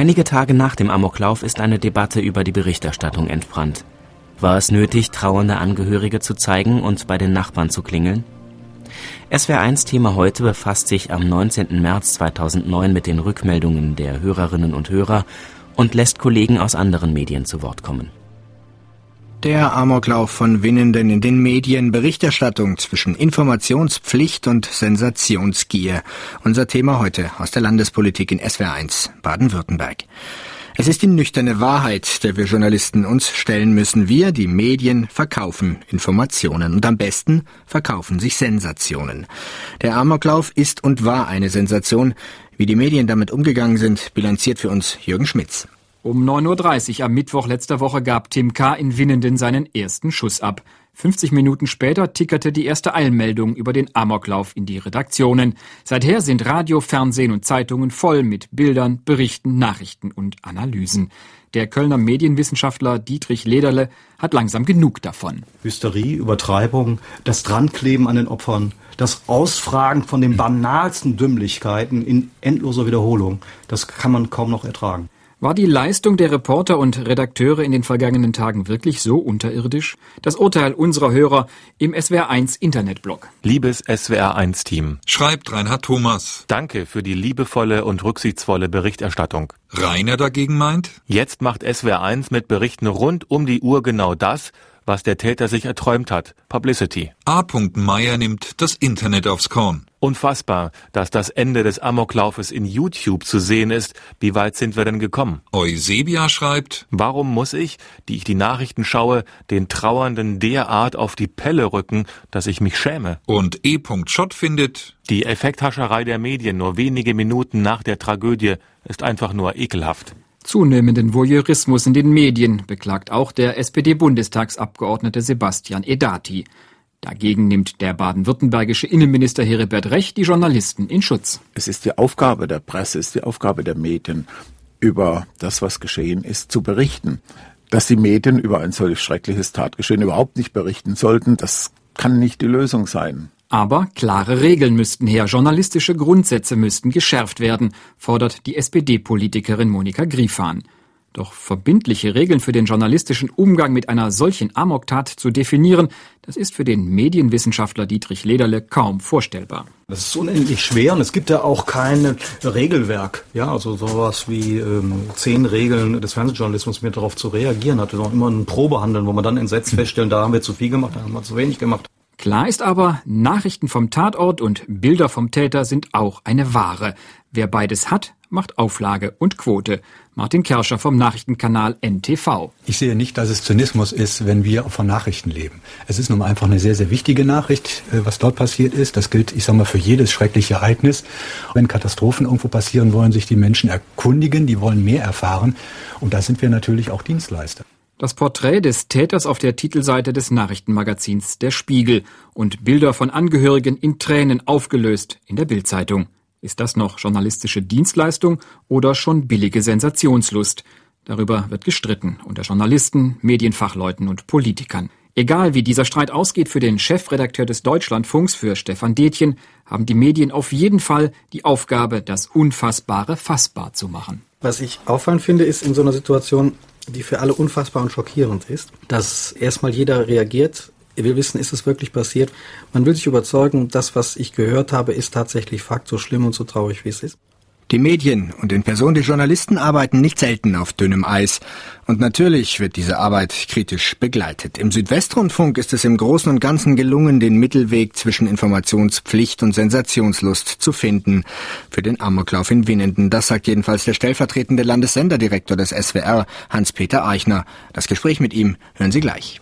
Einige Tage nach dem Amoklauf ist eine Debatte über die Berichterstattung entbrannt. War es nötig, trauernde Angehörige zu zeigen und bei den Nachbarn zu klingeln? SWR1 Thema heute befasst sich am 19. März 2009 mit den Rückmeldungen der Hörerinnen und Hörer und lässt Kollegen aus anderen Medien zu Wort kommen. Der Amoklauf von Winnenden in den Medien, Berichterstattung zwischen Informationspflicht und Sensationsgier. Unser Thema heute aus der Landespolitik in SWR1 Baden-Württemberg. Es ist die nüchterne Wahrheit, der wir Journalisten uns stellen müssen. Wir, die Medien, verkaufen Informationen und am besten verkaufen sich Sensationen. Der Amoklauf ist und war eine Sensation. Wie die Medien damit umgegangen sind, bilanziert für uns Jürgen Schmitz. Um 9.30 Uhr am Mittwoch letzter Woche gab Tim K. in Winnenden seinen ersten Schuss ab. 50 Minuten später tickerte die erste Eilmeldung über den Amoklauf in die Redaktionen. Seither sind Radio, Fernsehen und Zeitungen voll mit Bildern, Berichten, Nachrichten und Analysen. Der Kölner Medienwissenschaftler Dietrich Lederle hat langsam genug davon. Hysterie, Übertreibung, das Drankleben an den Opfern, das Ausfragen von den banalsten Dümmlichkeiten in endloser Wiederholung, das kann man kaum noch ertragen. War die Leistung der Reporter und Redakteure in den vergangenen Tagen wirklich so unterirdisch? Das Urteil unserer Hörer im SWR1 Internetblog. Liebes SWR1 Team. Schreibt Reinhard Thomas. Danke für die liebevolle und rücksichtsvolle Berichterstattung. Rainer dagegen meint? Jetzt macht SWR1 mit Berichten rund um die Uhr genau das, was der Täter sich erträumt hat. Publicity. A. Meyer nimmt das Internet aufs Korn. Unfassbar, dass das Ende des Amoklaufes in YouTube zu sehen ist. Wie weit sind wir denn gekommen? Eusebia schreibt, Warum muss ich, die ich die Nachrichten schaue, den Trauernden derart auf die Pelle rücken, dass ich mich schäme? Und E. Schott findet, die Effekthascherei der Medien nur wenige Minuten nach der Tragödie ist einfach nur ekelhaft. Zunehmenden Voyeurismus in den Medien beklagt auch der SPD-Bundestagsabgeordnete Sebastian Edati. Dagegen nimmt der baden-württembergische Innenminister Heribert Recht die Journalisten in Schutz. Es ist die Aufgabe der Presse, es ist die Aufgabe der Medien, über das, was geschehen ist, zu berichten. Dass die Medien über ein solch schreckliches Tatgeschehen überhaupt nicht berichten sollten, das kann nicht die Lösung sein. Aber klare Regeln müssten her, journalistische Grundsätze müssten geschärft werden, fordert die SPD-Politikerin Monika Griefahn. Doch verbindliche Regeln für den journalistischen Umgang mit einer solchen Amoktat zu definieren, das ist für den Medienwissenschaftler Dietrich Lederle kaum vorstellbar. Das ist unendlich schwer und es gibt ja auch kein Regelwerk. Ja, also sowas wie ähm, zehn Regeln des Fernsehjournalismus, mir darauf zu reagieren, hatte noch immer ein Probehandeln, wo man dann entsetzt feststellen, da haben wir zu viel gemacht, da haben wir zu wenig gemacht. Klar ist aber, Nachrichten vom Tatort und Bilder vom Täter sind auch eine Ware. Wer beides hat, macht Auflage und Quote. Martin Kerscher vom Nachrichtenkanal NTV. Ich sehe nicht, dass es Zynismus ist, wenn wir von Nachrichten leben. Es ist nun einfach eine sehr, sehr wichtige Nachricht, äh, was dort passiert ist. Das gilt, ich sage mal, für jedes schreckliche Ereignis. Wenn Katastrophen irgendwo passieren, wollen sich die Menschen erkundigen, die wollen mehr erfahren. Und da sind wir natürlich auch Dienstleister. Das Porträt des Täters auf der Titelseite des Nachrichtenmagazins Der Spiegel und Bilder von Angehörigen in Tränen aufgelöst in der Bildzeitung. Ist das noch journalistische Dienstleistung oder schon billige Sensationslust? Darüber wird gestritten unter Journalisten, Medienfachleuten und Politikern. Egal wie dieser Streit ausgeht für den Chefredakteur des Deutschlandfunks, für Stefan Detjen, haben die Medien auf jeden Fall die Aufgabe, das Unfassbare fassbar zu machen. Was ich auffallend finde, ist in so einer Situation, die für alle unfassbar und schockierend ist, dass erstmal jeder reagiert. Er will wissen, ist es wirklich passiert? Man will sich überzeugen, das, was ich gehört habe, ist tatsächlich Fakt, so schlimm und so traurig, wie es ist. Die Medien und in Person die Journalisten arbeiten nicht selten auf dünnem Eis. Und natürlich wird diese Arbeit kritisch begleitet. Im Südwestrundfunk ist es im Großen und Ganzen gelungen, den Mittelweg zwischen Informationspflicht und Sensationslust zu finden. Für den Amoklauf in Winnenden. Das sagt jedenfalls der stellvertretende Landessenderdirektor des SWR, Hans-Peter Eichner. Das Gespräch mit ihm hören Sie gleich.